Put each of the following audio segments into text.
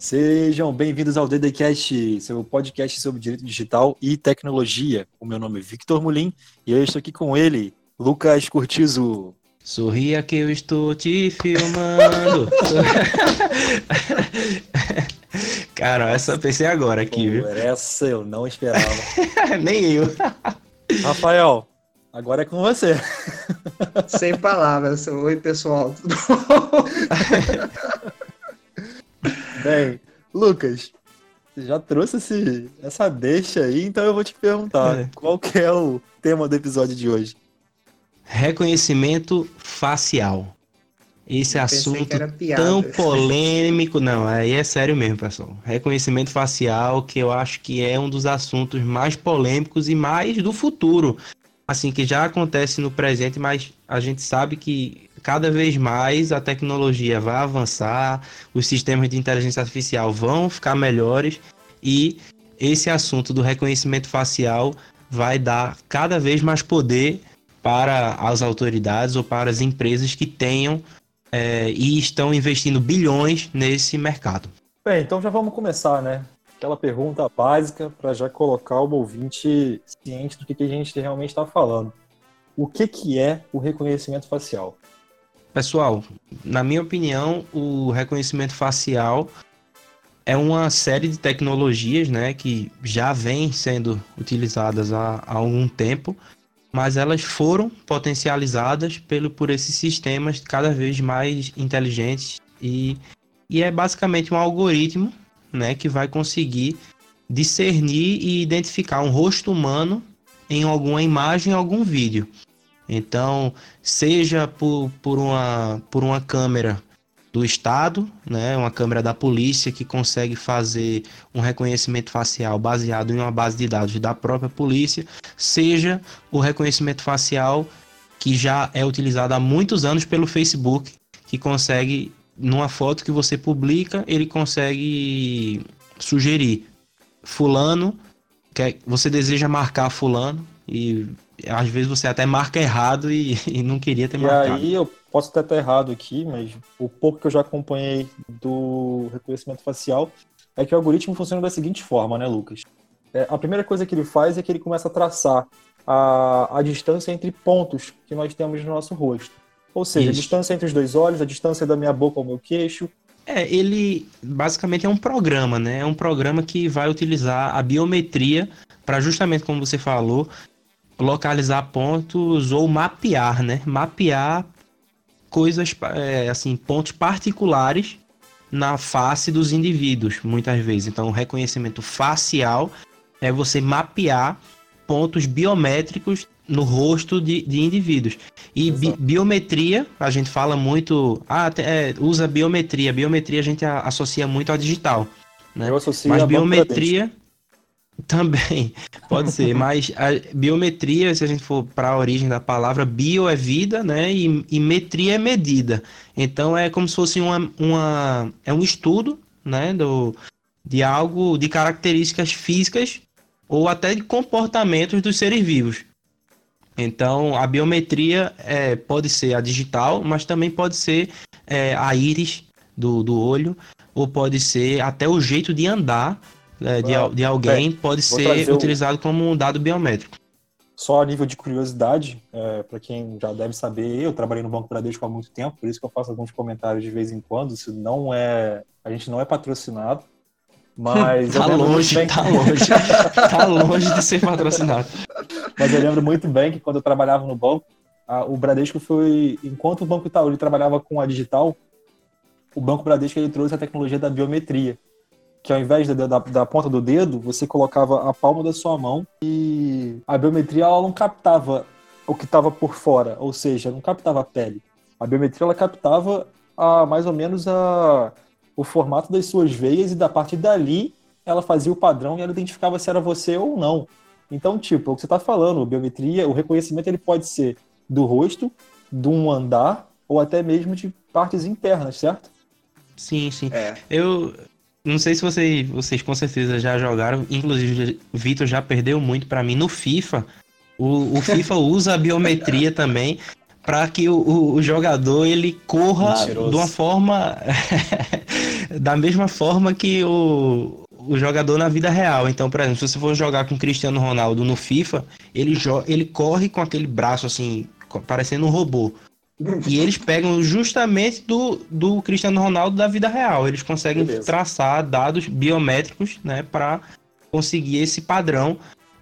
Sejam bem-vindos ao DDCast, seu podcast sobre direito digital e tecnologia. O meu nome é Victor Mulim e eu estou aqui com ele, Lucas Curtizo. Sorria que eu estou te filmando. Cara, essa eu pensei agora aqui, Pô, viu? Essa eu não esperava. Nem eu. Rafael, agora é com você. Sem palavras. Oi, pessoal. Bem, Lucas, você já trouxe esse, essa deixa aí, então eu vou te perguntar, É. qual que é o tema do episódio de hoje? Reconhecimento facial. Esse Eu assunto tão polêmico. Não, aí é sério mesmo, pessoal. Reconhecimento facial, que eu acho que é um dos assuntos mais polêmicos e mais do futuro. Assim, que já acontece no presente, mas a gente sabe que cada vez mais a tecnologia vai avançar, os sistemas de inteligência artificial vão ficar melhores e esse assunto do reconhecimento facial vai dar cada vez mais poder para as autoridades ou para as empresas que tenham é, e estão investindo bilhões nesse mercado. Bem, então já vamos começar, né? Aquela pergunta básica para já colocar o ouvinte ciente do que, que a gente realmente está falando. O que, que é o reconhecimento facial? Pessoal, na minha opinião, o reconhecimento facial é uma série de tecnologias né, que já vêm sendo utilizadas há, há algum tempo, mas elas foram potencializadas pelo, por esses sistemas cada vez mais inteligentes e, e é basicamente um algoritmo né, que vai conseguir discernir e identificar um rosto humano em alguma imagem, em algum vídeo. Então, seja por, por, uma, por uma câmera do Estado, né, uma câmera da polícia que consegue fazer um reconhecimento facial baseado em uma base de dados da própria polícia, seja o reconhecimento facial que já é utilizado há muitos anos pelo Facebook, que consegue, numa foto que você publica, ele consegue sugerir fulano, quer, você deseja marcar fulano? E às vezes você até marca errado e, e não queria ter E marcado. aí eu posso até estar errado aqui, mas o pouco que eu já acompanhei do reconhecimento facial é que o algoritmo funciona da seguinte forma, né, Lucas? É, a primeira coisa que ele faz é que ele começa a traçar a, a distância entre pontos que nós temos no nosso rosto. Ou seja, a Isso. distância entre os dois olhos, a distância da minha boca ao meu queixo. É, ele basicamente é um programa, né? É um programa que vai utilizar a biometria para justamente como você falou, localizar pontos ou mapear, né? Mapear coisas, é, assim, pontos particulares na face dos indivíduos, muitas vezes. Então, o reconhecimento facial é você mapear pontos biométricos no rosto de, de indivíduos. E bi- biometria, a gente fala muito, ah, é, usa biometria. Biometria a gente a- associa muito ao digital. Né? Eu associo Mas biometria também pode ser, mas a biometria, se a gente for para a origem da palavra, bio é vida, né? E, e metria é medida. Então é como se fosse uma, uma é um estudo, né? Do, de algo, de características físicas ou até de comportamentos dos seres vivos. Então a biometria é, pode ser a digital, mas também pode ser é, a íris do, do olho, ou pode ser até o jeito de andar de, Ah, al- de alguém, pode vou ser trazer o- utilizado como um dado biométrico. Só a nível de curiosidade, para quem já deve saber, eu trabalhei no Banco Bradesco há muito tempo, por isso que eu faço alguns comentários de vez em quando. Isso não é. A gente não é patrocinado. Mas Tá longe, bem- tá longe. tá longe de ser patrocinado. Mas eu lembro muito bem que quando eu trabalhava no banco, a- o Bradesco foi. Enquanto o Banco Itaú ele trabalhava com a digital, o Banco Bradesco ele trouxe a tecnologia da biometria. Que ao invés da, da, da ponta do dedo, você colocava a palma da sua mão e a biometria ela não captava o que estava por fora, ou seja, não captava a pele. A biometria ela captava a, mais ou menos a, o formato das suas veias e da partir dali ela fazia o padrão e ela identificava se era você ou não. Então, tipo, é o que você está falando, biometria, o reconhecimento ele pode ser do rosto, de um andar ou até mesmo de partes internas, certo? Sim, sim. É. Eu não sei se vocês, vocês com certeza já jogaram, inclusive o Vitor já perdeu muito pra mim no FIFA. O, o FIFA usa a biometria também, para que o, o, jogador ele corra Mentiroso. de uma forma da mesma forma que o, o jogador na vida real. Então, por exemplo, se você for jogar com o Cristiano Ronaldo no FIFA, ele, ele corre com aquele braço assim, parecendo um robô. E eles pegam justamente do, do Cristiano Ronaldo da vida real. Eles conseguem Beleza. traçar dados biométricos, né, para conseguir esse padrão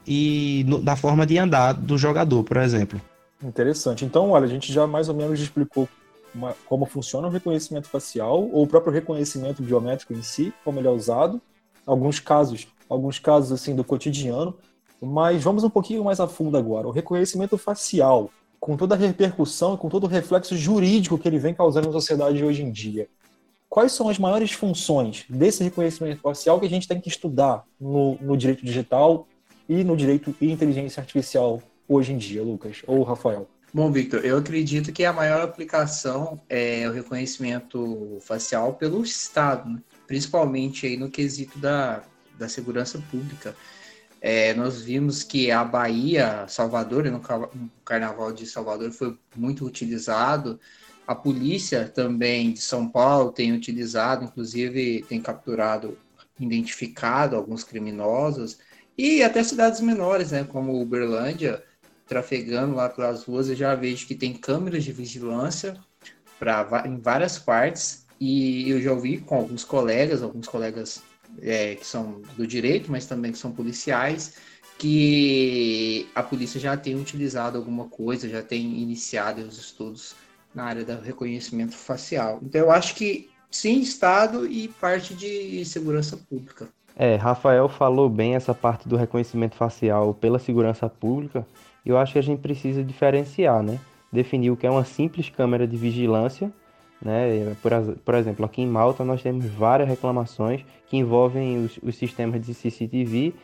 e no, da forma de andar do jogador, por exemplo. Interessante. Então, olha, a gente já mais ou menos explicou uma, como funciona o reconhecimento facial ou o próprio reconhecimento biométrico em si, como ele é usado, alguns casos, alguns casos assim do cotidiano, mas vamos um pouquinho mais a fundo agora. O reconhecimento facial, com toda a repercussão e com todo o reflexo jurídico que ele vem causando na sociedade hoje em dia. Quais são as maiores funções desse reconhecimento facial que a gente tem que estudar no, no direito digital e no direito e inteligência artificial hoje em dia, Lucas ou Rafael? Bom, Victor, eu acredito que a maior aplicação é o reconhecimento facial pelo Estado, né? principalmente aí no quesito da, da segurança pública. É, nós vimos que a Bahia, Salvador, no Carnaval de Salvador foi muito utilizado. A polícia também de São Paulo tem utilizado, inclusive tem capturado, identificado alguns criminosos. E até cidades menores, né, como Uberlândia, trafegando lá pelas ruas, eu já vejo que tem câmeras de vigilância pra, em várias partes. E eu já ouvi com alguns colegas, alguns colegas é, que são do direito, mas também que são policiais, que a polícia já tem utilizado alguma coisa, já tem iniciado os estudos na área do reconhecimento facial. Então eu acho que sim, Estado e parte de segurança pública. É, Rafael falou bem essa parte do reconhecimento facial pela segurança pública. Eu acho que a gente precisa diferenciar, né? Definir o que é uma simples câmera de vigilância né? Por, por, exemplo, aqui em Malta nós temos várias reclamações que envolvem os, os sistemas de CCTV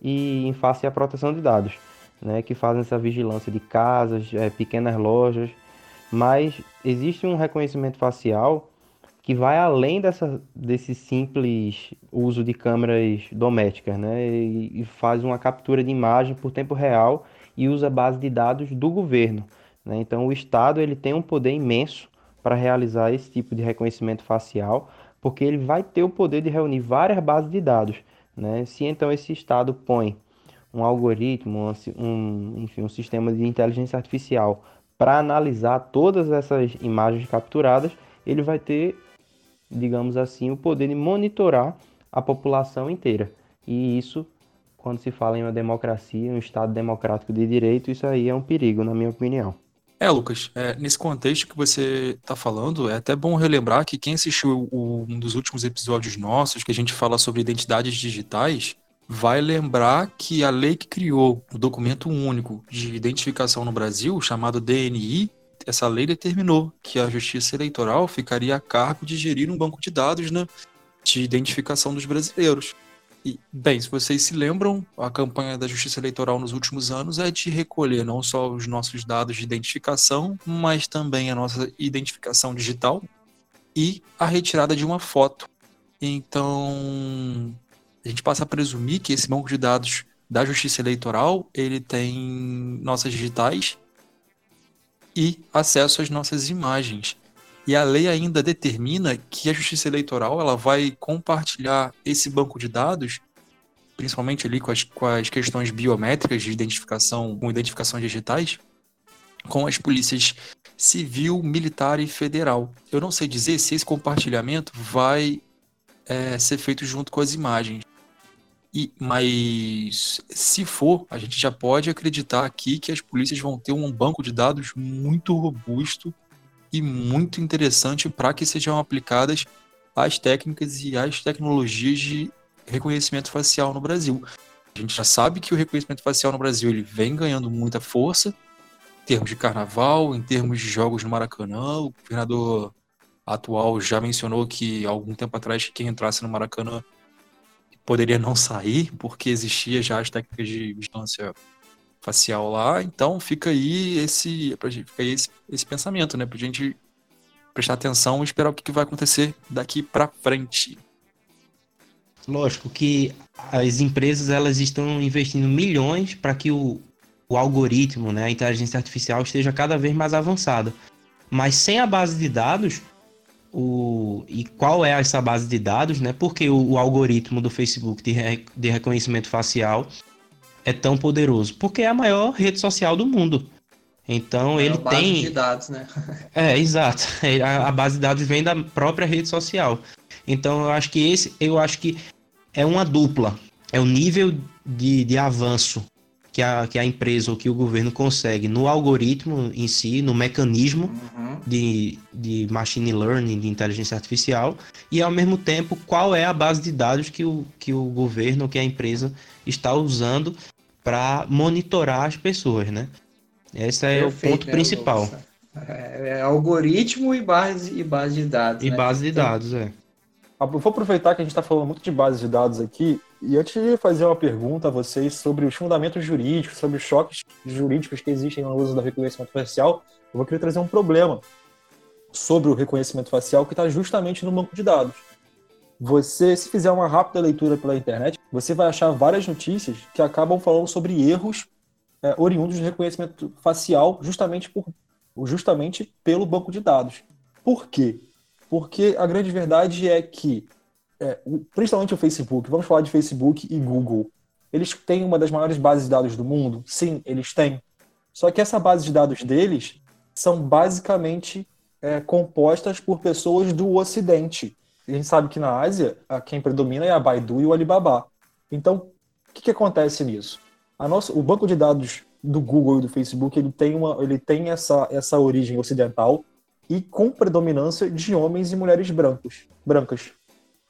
e em face à proteção de dados, né? que fazem essa vigilância de casas, é, pequenas lojas, mas existe um reconhecimento facial que vai além dessa, desse simples uso de câmeras domésticas, né? E, e, faz uma captura de imagem por tempo real e usa base de dados do governo. Né? Então, o Estado ele tem um poder imenso para realizar esse tipo de reconhecimento facial, porque ele vai ter o poder de reunir várias bases de dados. Né? Se então esse Estado põe um algoritmo, um, enfim, um sistema de inteligência artificial para analisar todas essas imagens capturadas, ele vai ter, digamos assim, o poder de monitorar a população inteira. E isso, quando se fala em uma democracia, um Estado democrático de direito, isso aí é um perigo, na minha opinião. É, Lucas, é, nesse contexto que você está falando, é até bom relembrar que quem assistiu o, um dos últimos episódios nossos, que a gente fala sobre identidades digitais, vai lembrar que a lei que criou o documento único de identificação no Brasil, chamado DNI, essa lei determinou que a Justiça Eleitoral ficaria a cargo de gerir um banco de dados né, de identificação dos brasileiros. E, bem, se vocês se lembram, a campanha da Justiça Eleitoral nos últimos anos é de recolher não só os nossos dados de identificação, mas também a nossa identificação digital e a retirada de uma foto. Então, a gente passa a presumir que esse banco de dados da Justiça Eleitoral, ele tem nossas digitais e acesso às nossas imagens. E a lei ainda determina que a Justiça Eleitoral ela vai compartilhar esse banco de dados, principalmente ali com as, com as questões biométricas de identificação, com identificação digitais, com as polícias civil, militar e federal. Eu não sei dizer se esse compartilhamento vai é, ser feito junto com as imagens. E, mas se for, a gente já pode acreditar aqui que as polícias vão ter um banco de dados muito robusto e muito interessante para que sejam aplicadas as técnicas e as tecnologias de reconhecimento facial no Brasil. A gente já sabe que o reconhecimento facial no Brasil ele vem ganhando muita força em termos de carnaval, em termos de jogos no Maracanã. O governador atual já mencionou que algum tempo atrás quem entrasse no Maracanã poderia não sair porque existia já as técnicas de vigilância facial lá. Então fica aí esse, fica aí esse, esse pensamento, né? Pra gente prestar atenção e esperar o que, que vai acontecer daqui para frente. Lógico que as empresas elas estão investindo milhões para que o, o algoritmo, né, a inteligência artificial esteja cada vez mais avançada. Mas sem a base de dados, o, e qual é essa base de dados, né? Porque o, o algoritmo do Facebook de, re, de reconhecimento facial é tão poderoso? Porque é a maior rede social do mundo. Então é ele base tem. de dados, né? é, exato. A, a, base de dados vem da própria rede social. Então eu acho que esse, eu acho que é uma dupla. É o nível de, de avanço que a, que a empresa ou que o governo consegue no algoritmo em si, no mecanismo uhum. de, de machine learning, de inteligência artificial, e ao mesmo tempo qual é a base de dados que o, que o governo ou que a empresa está usando para monitorar as pessoas, né? Esse é Perfeito, o ponto né, principal. É, é, algoritmo e base, e base de dados. E né? base de dados, é. Eu vou aproveitar que a gente está falando muito de base de dados aqui, e antes de fazer uma pergunta a vocês sobre os fundamentos jurídicos, sobre os choques jurídicos que existem no uso do reconhecimento facial, eu vou querer trazer um problema sobre o reconhecimento facial que está justamente no banco de dados. Você, se fizer uma rápida leitura pela internet, você vai achar várias notícias que acabam falando sobre erros é, oriundos do reconhecimento facial justamente, por, justamente pelo banco de dados. Por quê? Porque a grande verdade é que, é, principalmente o Facebook, vamos falar de Facebook e Google, eles têm uma das maiores bases de dados do mundo? Sim, eles têm. Só que essa base de dados deles são basicamente é, compostas por pessoas do Ocidente. A gente sabe que na Ásia, quem predomina é a Baidu e o Alibaba. Então, o que, que acontece nisso? A nossa, o banco de dados do Google e do Facebook ele tem, uma, ele tem essa, essa origem ocidental, e com predominância de homens e mulheres brancos, brancas.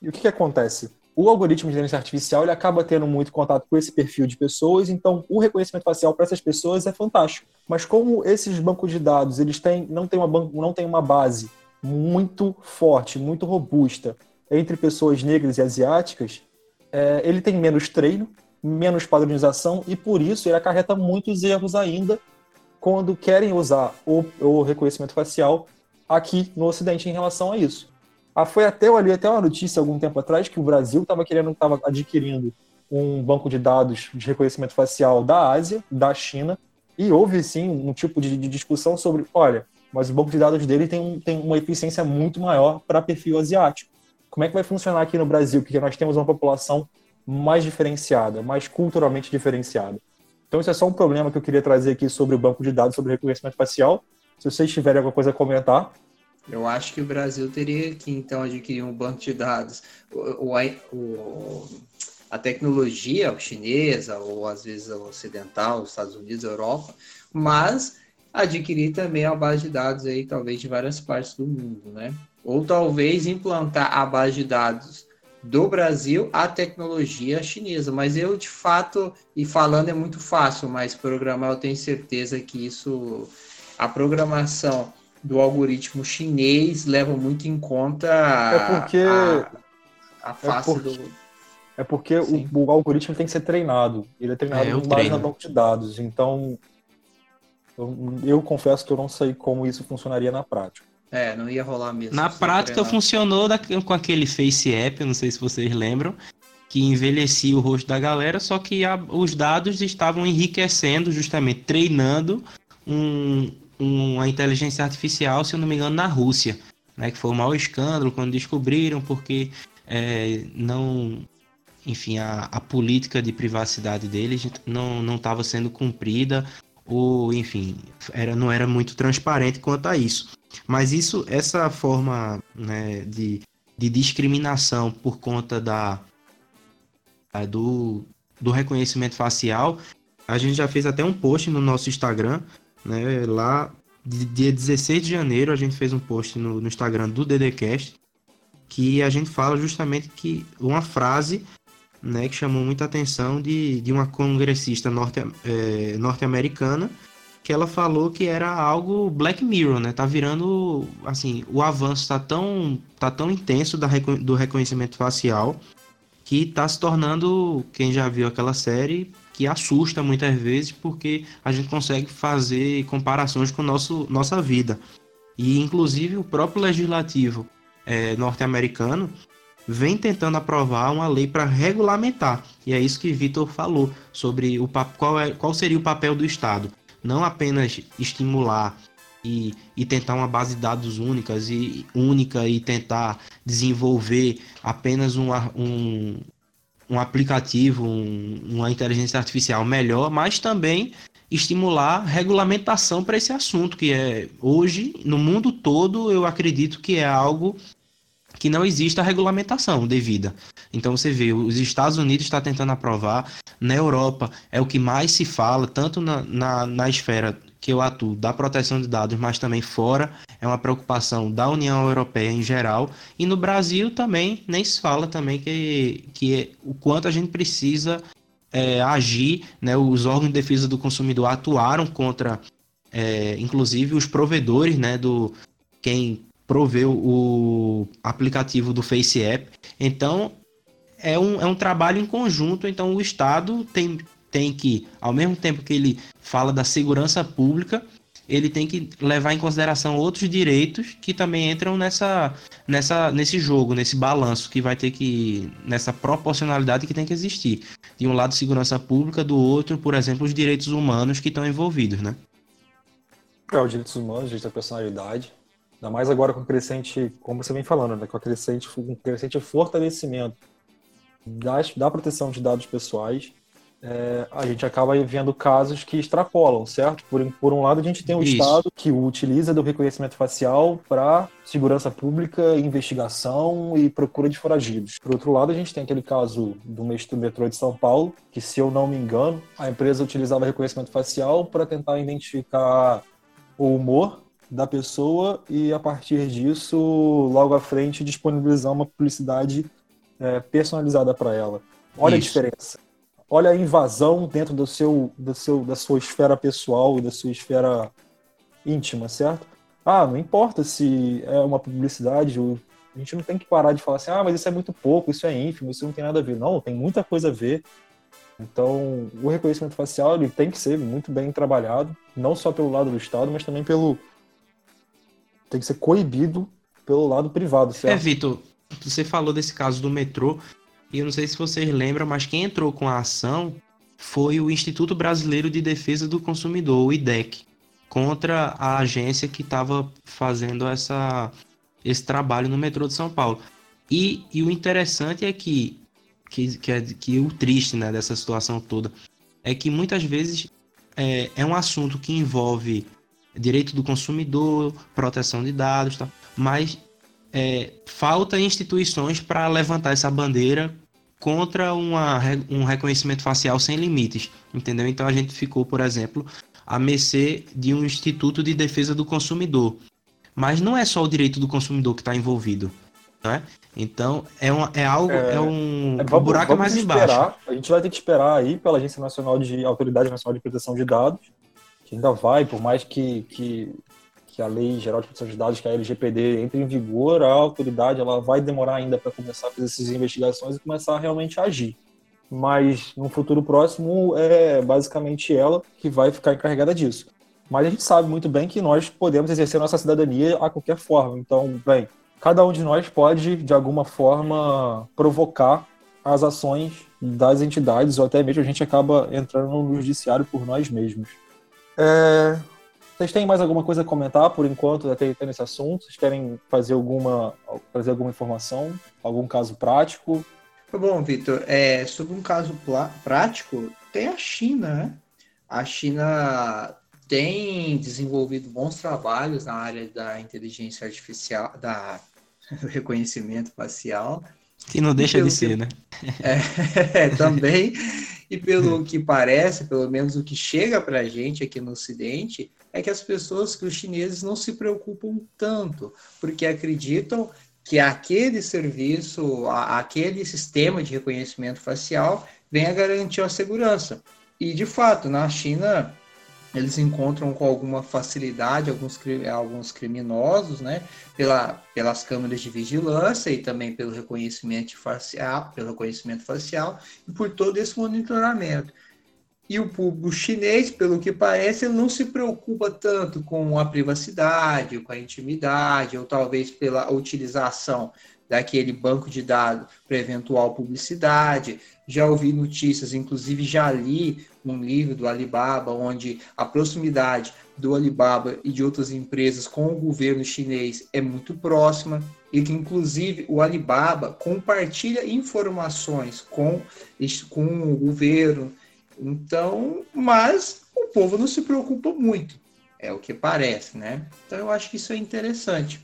E o que, que acontece? O algoritmo de inteligência artificial ele acaba tendo muito contato com esse perfil de pessoas, então o reconhecimento facial para essas pessoas é fantástico. Mas como esses bancos de dados eles têm, não têm uma, não têm uma base muito forte, muito robusta entre pessoas negras e asiáticas, é, ele tem menos treino, menos padronização e por isso ele acarreta muitos erros ainda quando querem usar o, o reconhecimento facial aqui no Ocidente em relação a isso. Ah, foi até eu ali até uma notícia algum tempo atrás que o Brasil estava querendo, estava adquirindo um banco de dados de reconhecimento facial da Ásia, da China, e houve sim um tipo de, de discussão sobre, olha, mas o banco de dados dele tem, tem uma eficiência muito maior para perfil asiático. Como é que vai funcionar aqui no Brasil? Porque nós temos uma população mais diferenciada, mais culturalmente diferenciada. Então, isso é só um problema que eu queria trazer aqui sobre o banco de dados, sobre reconhecimento facial, se vocês tiverem alguma coisa a comentar. Eu acho que o Brasil teria que, então, adquirir um banco de dados. O, o, a tecnologia chinesa, ou às vezes ocidental, os Estados Unidos, Europa, mas adquirir também a base de dados aí, talvez, de várias partes do mundo, né? Ou talvez implantar a base de dados do Brasil à tecnologia chinesa. Mas eu, de fato, e falando é muito fácil, mas programar eu tenho certeza que isso a programação do algoritmo chinês leva muito em conta é porque, a, a é face é porque, do. É porque o, o, algoritmo tem que ser treinado. Ele é treinado é, com base na banco de dados. Então, eu, eu, confesso que eu não sei como isso funcionaria na prática. É, não ia rolar mesmo. Na prática treinar. funcionou da, com aquele Face App, não sei se vocês lembram, que envelhecia o rosto da galera, só que a, os dados estavam enriquecendo, justamente treinando um, uma inteligência artificial, se eu não me engano, na Rússia, né? Que foi o maior escândalo quando descobriram, porque é, não, enfim, a, a política de privacidade deles não estava sendo cumprida, ou, enfim, era, não era muito transparente quanto a isso. Mas isso, essa forma né, de, de discriminação por conta da, do, do reconhecimento facial, a gente já fez até um post no nosso Instagram né? Lá, dia 16 de janeiro, a gente fez um post no, no Instagram do DDCast que a gente fala justamente que uma frase né, que chamou muita atenção de, de uma congressista norte, é, norte-americana que ela falou que era algo Black Mirror, né? Tá virando, assim, o avanço tá tão, tá tão intenso da, do reconhecimento facial que tá se tornando, quem já viu aquela série, que assusta muitas vezes porque a gente consegue fazer comparações com nosso, nossa vida. E inclusive o próprio legislativo é, norte-americano vem tentando aprovar uma lei para regulamentar. E é isso que Vitor falou sobre o qual, é, qual seria o papel do Estado. Não apenas estimular e, e, tentar uma base de dados únicas e única e tentar desenvolver apenas um, um, um aplicativo, um, uma inteligência artificial melhor, mas também estimular regulamentação para esse assunto, que é hoje, no mundo todo, eu acredito que é algo que não existe a regulamentação devida. Então você vê, os Estados Unidos está tentando aprovar, na Europa é o que mais se fala, tanto na, na, na esfera que eu atuo da proteção de dados, mas também fora, é uma preocupação da União Europeia em geral, e no Brasil também nem se fala também que, que é o quanto a gente precisa é, agir, né, os órgãos de defesa do consumidor atuaram contra, é, inclusive, os provedores, né, do quem proveu o aplicativo do Face App. Então, é um, é um trabalho em conjunto, então o Estado tem, tem que, ao mesmo tempo que ele fala da segurança pública, ele tem que levar em consideração outros direitos que também entram nessa, nessa, nesse jogo, nesse balanço que vai ter que. nessa proporcionalidade que tem que existir. De um lado, segurança pública, do outro, por exemplo, os direitos humanos que estão envolvidos, né? É, os direitos humanos, direitos da personalidade. Ainda mais agora com crescente, como você vem falando, né? Com crescente, com crescente fortalecimento das, da proteção de dados pessoais é, a gente acaba vendo casos que extrapolam, certo? Por, por um lado, a gente tem o Isso. Estado que utiliza do reconhecimento facial para segurança pública, investigação e procura de foragidos. Por outro lado, a gente tem aquele caso do metrô de São Paulo, que, se eu não me engano, a empresa utilizava reconhecimento facial para tentar identificar o humor da pessoa e, a partir disso, logo à frente, disponibilizar uma publicidade é, personalizada para ela. Olha Isso. a diferença olha a invasão dentro do seu, do seu, da sua esfera pessoal e da sua esfera íntima, certo? Ah, não importa se é uma publicidade, a gente não tem que parar de falar assim, ah, mas isso é muito pouco, isso é ínfimo, isso não tem nada a ver. Não, tem muita coisa a ver. Então, o reconhecimento facial ele tem que ser muito bem trabalhado, não só pelo lado do Estado, mas também pelo. Tem que ser coibido pelo lado privado, certo? É, Vitor, você falou desse caso do metrô. E eu não sei se vocês lembram, mas quem entrou com a ação foi o Instituto Brasileiro de Defesa do Consumidor, o IDEC, contra a agência que estava fazendo essa, esse trabalho no metrô de São Paulo. E, e o interessante é que, que, que, é, que o triste né, dessa situação toda é que muitas vezes é, é um assunto que envolve direito do consumidor, proteção de dados, tá? mas é, falta instituições para levantar essa bandeira contra uma, um reconhecimento facial sem limites, entendeu? Então a gente ficou, por exemplo, a mercê de um instituto de defesa do consumidor. Mas não é só o direito do consumidor que está envolvido, né? Então é, uma, é algo, é, é um, é, vamos, um buraco mais esperar, embaixo. A gente vai ter que esperar aí pela Agência Nacional de Autoridade Nacional de Proteção de Dados, que ainda vai, por mais que, que que a Lei Geral de Proteção de Dados, que é a LGPD, entre em vigor, a autoridade ela vai demorar ainda para começar a fazer essas investigações e começar a realmente agir. Mas no futuro próximo é basicamente ela que vai ficar encarregada disso. Mas a gente sabe muito bem que nós podemos exercer nossa cidadania a qualquer forma. Então, bem, cada um de nós pode, de alguma forma, provocar as ações das entidades, ou até mesmo a gente acaba entrando no judiciário por nós mesmos. É, vocês têm mais alguma coisa a comentar por enquanto até nesse assunto? Vocês querem fazer alguma, trazer alguma informação? Algum caso prático? Bom, Vitor. É, sobre um caso prático, tem a China, né? A China tem desenvolvido bons trabalhos na área da inteligência artificial, da do reconhecimento facial. Que não deixa de ser, que, né? É, também. E pelo que parece, pelo menos o que chega para a gente aqui no Ocidente, é que as pessoas, que os chineses não se preocupam tanto, porque acreditam que aquele serviço, aquele sistema de reconhecimento facial venha garantir a segurança. E, de fato, na China, eles encontram com alguma facilidade alguns, alguns criminosos, né, pela, pelas câmeras de vigilância e também pelo reconhecimento facial, pelo reconhecimento facial e por todo esse monitoramento. E o público chinês, pelo que parece, não se preocupa tanto com a privacidade, com a intimidade, ou talvez pela utilização daquele banco de dados para eventual publicidade. Já ouvi notícias, inclusive já li um livro do Alibaba, onde a proximidade do Alibaba e de outras empresas com o governo chinês é muito próxima e que inclusive o Alibaba compartilha informações com, com o governo. Então, mas o povo não se preocupa muito, é o que parece, né? Então eu acho que isso é interessante.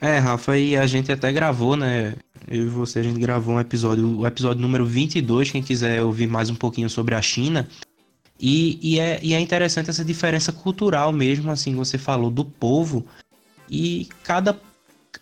É, Rafa, e a gente até gravou, né? Eu e você, a gente gravou um episódio, o episódio número 22, quem quiser ouvir mais um pouquinho sobre a China. E, e, é, e é interessante essa diferença cultural mesmo, assim, você falou do povo. E cada.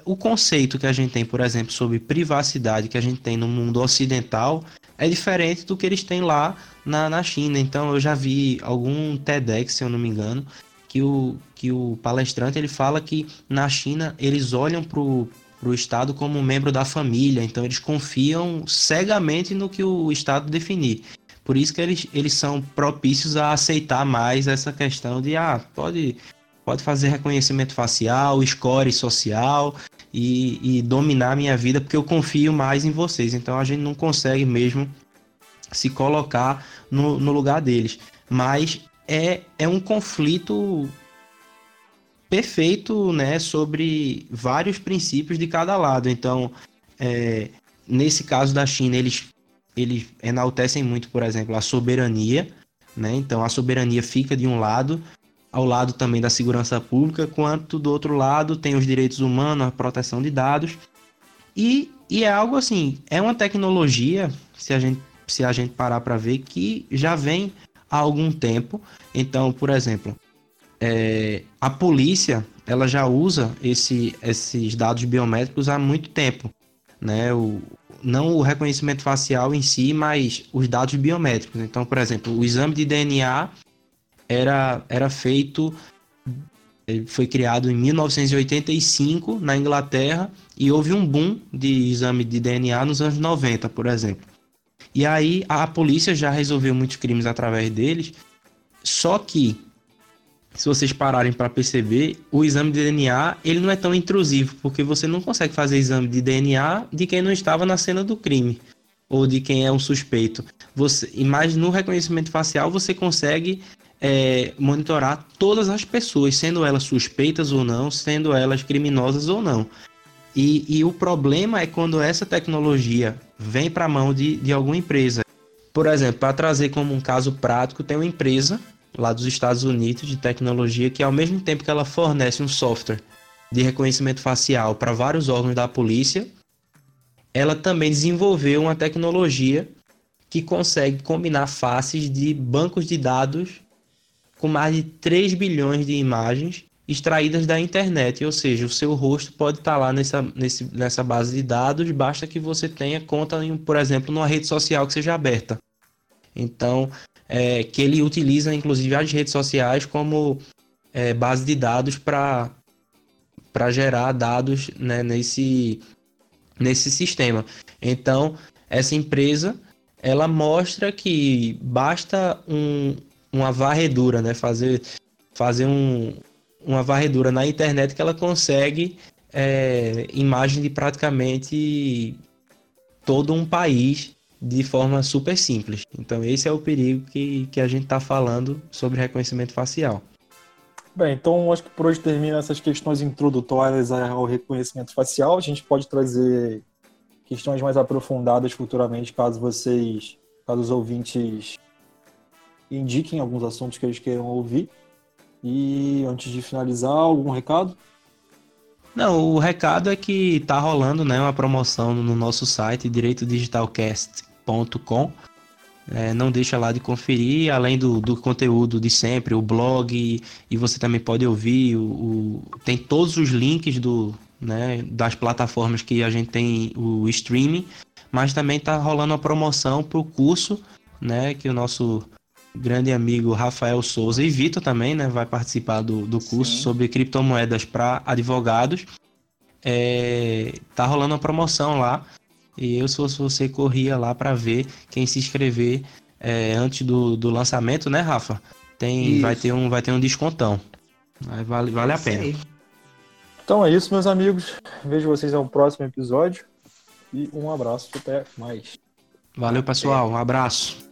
O conceito que a gente tem, por exemplo, sobre privacidade que a gente tem no mundo ocidental é diferente do que eles têm lá na, na China. Então, eu já vi algum TEDx, se eu não me engano, que o, que o palestrante ele fala que na China eles olham para o Estado como um membro da família, então eles confiam cegamente no que o Estado definir. Por isso que eles, eles são propícios a aceitar mais essa questão de, ah, pode, pode fazer reconhecimento facial, score social e, e dominar minha vida, porque eu confio mais em vocês. Então a gente não consegue mesmo se colocar no, no lugar deles. Mas é, é um conflito perfeito, né, sobre vários princípios de cada lado. Então, é, nesse caso da China, eles, eles enaltecem muito, por exemplo, a soberania, né? Então, a soberania fica de um lado, ao lado também da segurança pública, quanto do outro lado tem os direitos humanos, a proteção de dados. E, e é algo assim, é uma tecnologia, se a gente, se a gente parar para ver, que já vem há algum tempo. Então, por exemplo, é, a polícia ela já usa esse, esses dados biométricos há muito tempo, né? O, não o reconhecimento facial em si, mas os dados biométricos. Então, por exemplo, o exame de DNA era, era feito, foi criado em 1985 na Inglaterra e houve um boom de exame de DNA nos anos 90, por exemplo. E aí a polícia já resolveu muitos crimes através deles. Só que se vocês pararem para perceber, o exame de DNA ele não é tão intrusivo, porque você não consegue fazer exame de DNA de quem não estava na cena do crime ou de quem é um suspeito. Você, mas no reconhecimento facial você consegue é, monitorar todas as pessoas, sendo elas suspeitas ou não, sendo elas criminosas ou não. E, e o problema é quando essa tecnologia vem para a mão de, de alguma empresa. Por exemplo, para trazer como um caso prático, tem uma empresa lá dos Estados Unidos de tecnologia que, ao mesmo tempo que ela fornece um software de reconhecimento facial para vários órgãos da polícia, ela também desenvolveu uma tecnologia que consegue combinar faces de bancos de dados com mais de 3 bilhões de imagens extraídas da internet, ou seja, o seu rosto pode estar tá lá nessa, nesse, nessa base de dados, basta que você tenha conta, em, por exemplo, numa rede social que seja aberta. Então, é, que ele utiliza inclusive as redes sociais como é, base de dados para gerar dados né, nesse, nesse sistema. Então, essa empresa ela mostra que basta um, uma varredura, né, fazer, fazer um, uma varredura na internet que ela consegue é, imagem de praticamente todo um país de forma super simples. Então esse é o perigo que, que a gente está falando sobre reconhecimento facial. Bem, então acho que por hoje termina essas questões introdutórias ao reconhecimento facial. A gente pode trazer questões mais aprofundadas futuramente, caso vocês, caso os ouvintes indiquem alguns assuntos que eles queiram ouvir. E antes de finalizar, algum recado? Não, o recado é que tá rolando né, uma promoção no nosso site direitodigitalcast.com. É, não deixa lá de conferir, além do, do conteúdo de sempre, o blog, e, você também pode ouvir. O, o, tem todos os links do, né, das plataformas que a gente tem o streaming, mas também tá rolando uma promoção para o curso, né, que o nosso grande amigo Rafael Souza e Vitor também, né, vai participar do, do curso Sim. sobre criptomoedas para advogados. É, tá rolando uma promoção lá e eu, se fosse você, corria lá para ver quem se inscrever é, antes do, do lançamento, né, Rafa? Tem, vai, ter um, vai ter um descontão. Vale, vale a pena. Então é isso, meus amigos. Vejo vocês no próximo episódio. E um abraço. Até mais. Valeu, pessoal. Um abraço.